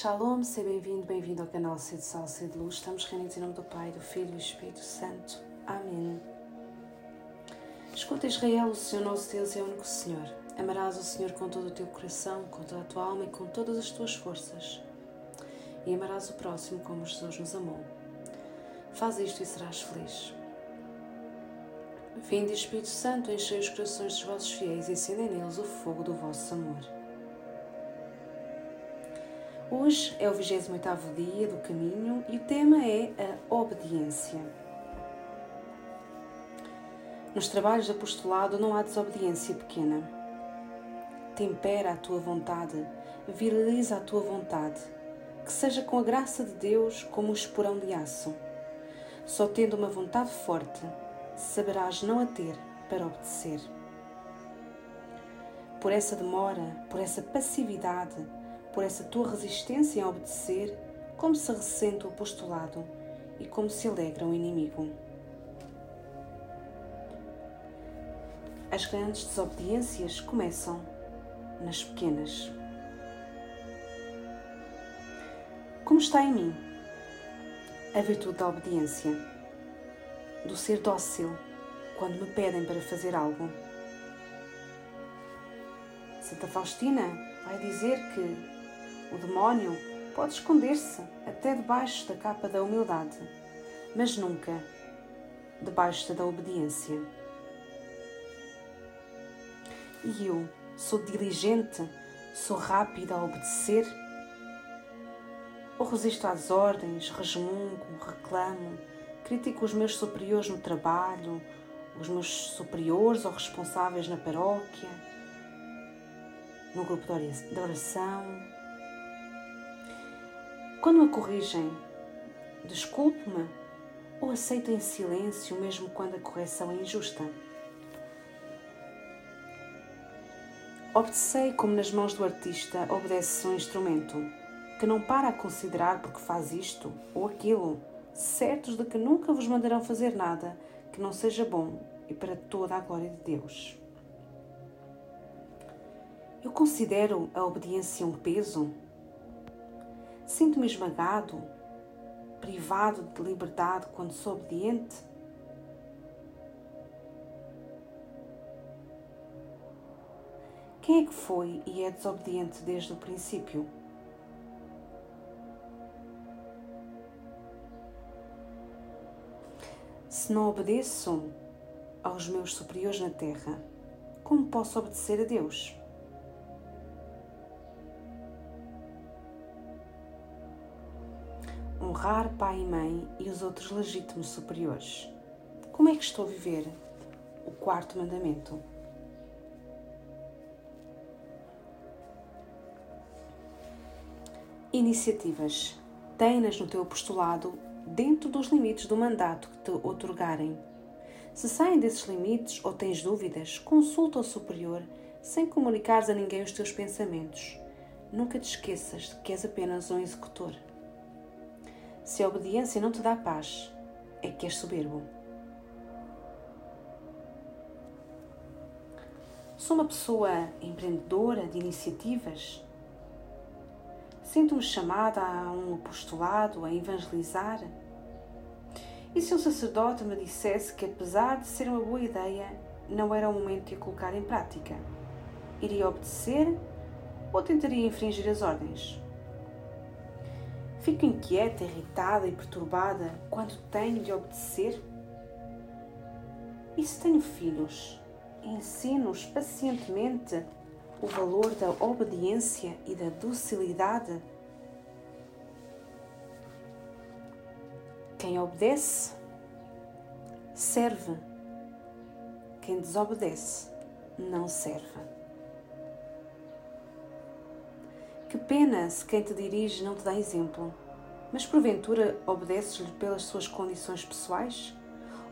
Shalom, seja bem-vindo, bem-vindo ao canal Sede Sal, Sede Luz. Estamos reunidos em nome do Pai, do Filho e do Espírito Santo. Amém. Escuta Israel, o Senhor nosso Deus é o único Senhor. Amarás o Senhor com todo o teu coração, com toda a tua alma e com todas as tuas forças. E amarás o próximo como Jesus nos amou. Faz isto e serás feliz. Vinde, Espírito Santo, enchei os corações dos vossos fiéis e acendei neles o fogo do vosso amor. Hoje é o 28º dia do caminho e o tema é a obediência. Nos trabalhos de apostolado não há desobediência pequena. Tempera a tua vontade, viriliza a tua vontade, que seja com a graça de Deus como um esporão de aço. Só tendo uma vontade forte, saberás não a ter para obedecer. Por essa demora, por essa passividade, por essa tua resistência em obedecer, como se ressente o apostolado e como se alegra o inimigo. As grandes desobediências começam nas pequenas. Como está em mim a virtude da obediência, do ser dócil quando me pedem para fazer algo? Santa Faustina vai dizer que o demónio pode esconder-se até debaixo da capa da humildade, mas nunca debaixo da obediência. E eu sou diligente, sou rápida a obedecer? Ou resisto às ordens, resmungo, reclamo, critico os meus superiores no trabalho, os meus superiores ou responsáveis na paróquia, no grupo de oração? Quando a corrigem, desculpe-me ou aceito em silêncio mesmo quando a correção é injusta? Obedecei como nas mãos do artista obedece um instrumento, que não para a considerar porque faz isto ou aquilo, certos de que nunca vos mandarão fazer nada que não seja bom e para toda a glória de Deus. Eu considero a obediência um peso Sinto-me esmagado, privado de liberdade quando sou obediente? Quem é que foi e é desobediente desde o princípio? Se não obedeço aos meus superiores na terra, como posso obedecer a Deus? Honrar pai e mãe e os outros legítimos superiores. Como é que estou a viver o quarto mandamento? Iniciativas. Tem-nas no teu apostolado dentro dos limites do mandato que te otorgarem. Se saem desses limites ou tens dúvidas, consulta o superior sem comunicares a ninguém os teus pensamentos. Nunca te esqueças de que és apenas um executor. Se a obediência não te dá paz, é que és soberbo. Sou uma pessoa empreendedora de iniciativas. Sinto-me chamada a um apostolado, a evangelizar. E se um sacerdote me dissesse que, apesar de ser uma boa ideia, não era o momento de a colocar em prática? Iria obedecer ou tentaria infringir as ordens? Fico inquieta, irritada e perturbada quando tenho de obedecer? E se tenho filhos, ensino-os pacientemente o valor da obediência e da docilidade? Quem obedece, serve. Quem desobedece, não serve. Que pena se quem te dirige não te dá exemplo. Mas porventura obedeces-lhe pelas suas condições pessoais?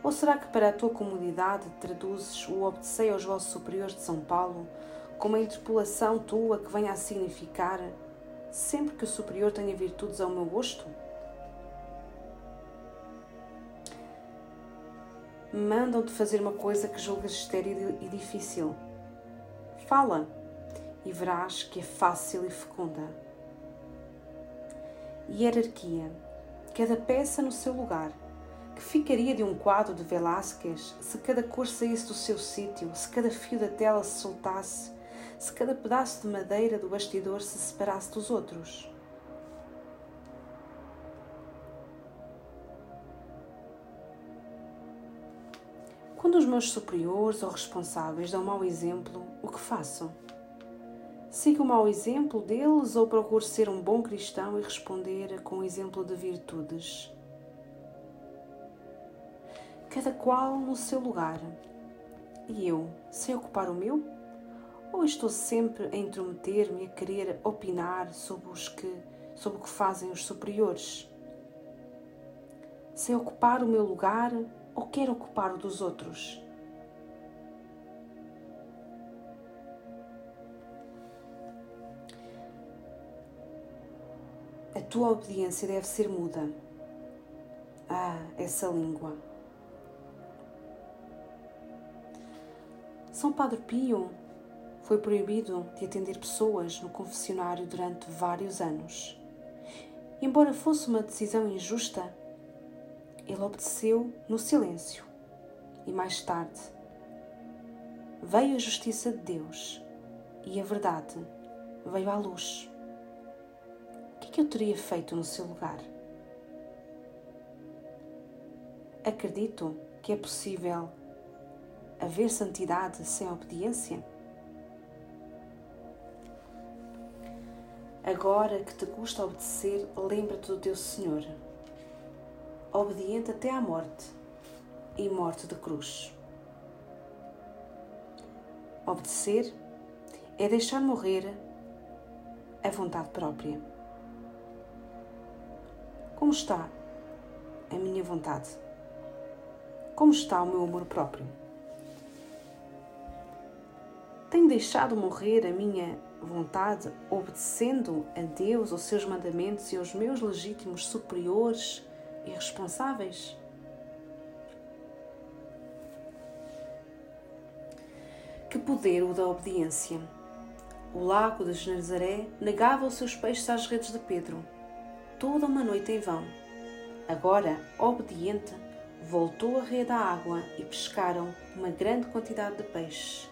Ou será que para a tua comodidade traduzes o obedecei aos vossos superiores de São Paulo como uma interpolação tua que venha a significar sempre que o superior tenha virtudes ao meu gosto? Mandam-te fazer uma coisa que julgas estéril e difícil. Fala, e verás que é fácil e fecunda. hierarquia, cada peça no seu lugar. Que ficaria de um quadro de Velázquez se cada cor saísse do seu sítio, se cada fio da tela se soltasse, se cada pedaço de madeira do bastidor se separasse dos outros? Quando os meus superiores ou responsáveis dão mau exemplo, o que faço? Sigo o mau exemplo deles ou procuro ser um bom cristão e responder com o exemplo de virtudes? Cada qual no seu lugar. E eu, sei ocupar o meu? Ou estou sempre a intrometer-me a querer opinar sobre, os que, sobre o que fazem os superiores? Sei ocupar o meu lugar ou quer ocupar o dos outros? Tua obediência deve ser muda. Ah, essa língua. São Padre Pio foi proibido de atender pessoas no confessionário durante vários anos. Embora fosse uma decisão injusta, ele obedeceu no silêncio. E mais tarde veio a justiça de Deus e a verdade veio à luz. Que eu teria feito no seu lugar? Acredito que é possível haver santidade sem obediência? Agora que te custa obedecer, lembra-te do teu Senhor obediente até à morte e morte de cruz. Obedecer é deixar morrer a vontade própria. Como está a minha vontade? Como está o meu amor próprio? Tenho deixado morrer a minha vontade obedecendo a Deus, aos seus mandamentos e aos meus legítimos superiores irresponsáveis. Que poder o da obediência! O lago de Genezaré negava os seus peixes às redes de Pedro, toda uma noite em vão. Agora, obediente, voltou a rede à água e pescaram uma grande quantidade de peixes.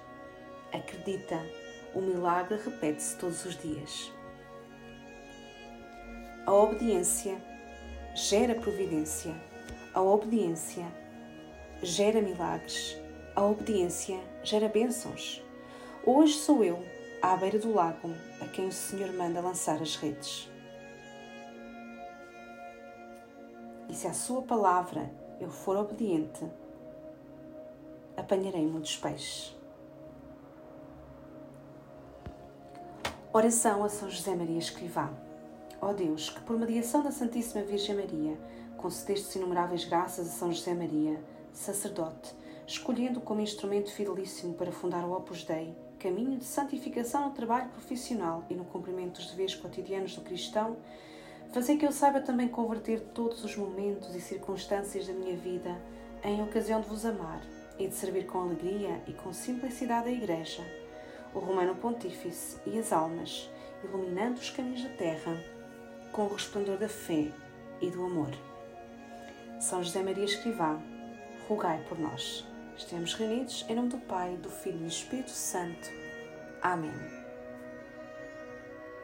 Acredita, o milagre repete-se todos os dias. A obediência gera providência. A obediência gera milagres. A obediência gera bênçãos. Hoje sou eu, à beira do lago, a quem o Senhor manda lançar as redes. E se à Sua palavra eu for obediente, apanharei muitos peixes. Oração a São José Maria Escrivá. Ó Deus, que por mediação da Santíssima Virgem Maria concedeste inumeráveis graças a São José Maria, sacerdote, escolhendo como instrumento fidelíssimo para fundar o Opus Dei, caminho de santificação no trabalho profissional e no cumprimento dos deveres cotidianos do cristão, fazer que eu saiba também converter todos os momentos e circunstâncias da minha vida em ocasião de vos amar e de servir com alegria e com simplicidade a Igreja, o Romano Pontífice e as almas, iluminando os caminhos da terra com o resplendor da fé e do amor. São José Maria Escrivá, rogai por nós. Estamos reunidos em nome do Pai, do Filho e do Espírito Santo. Amém.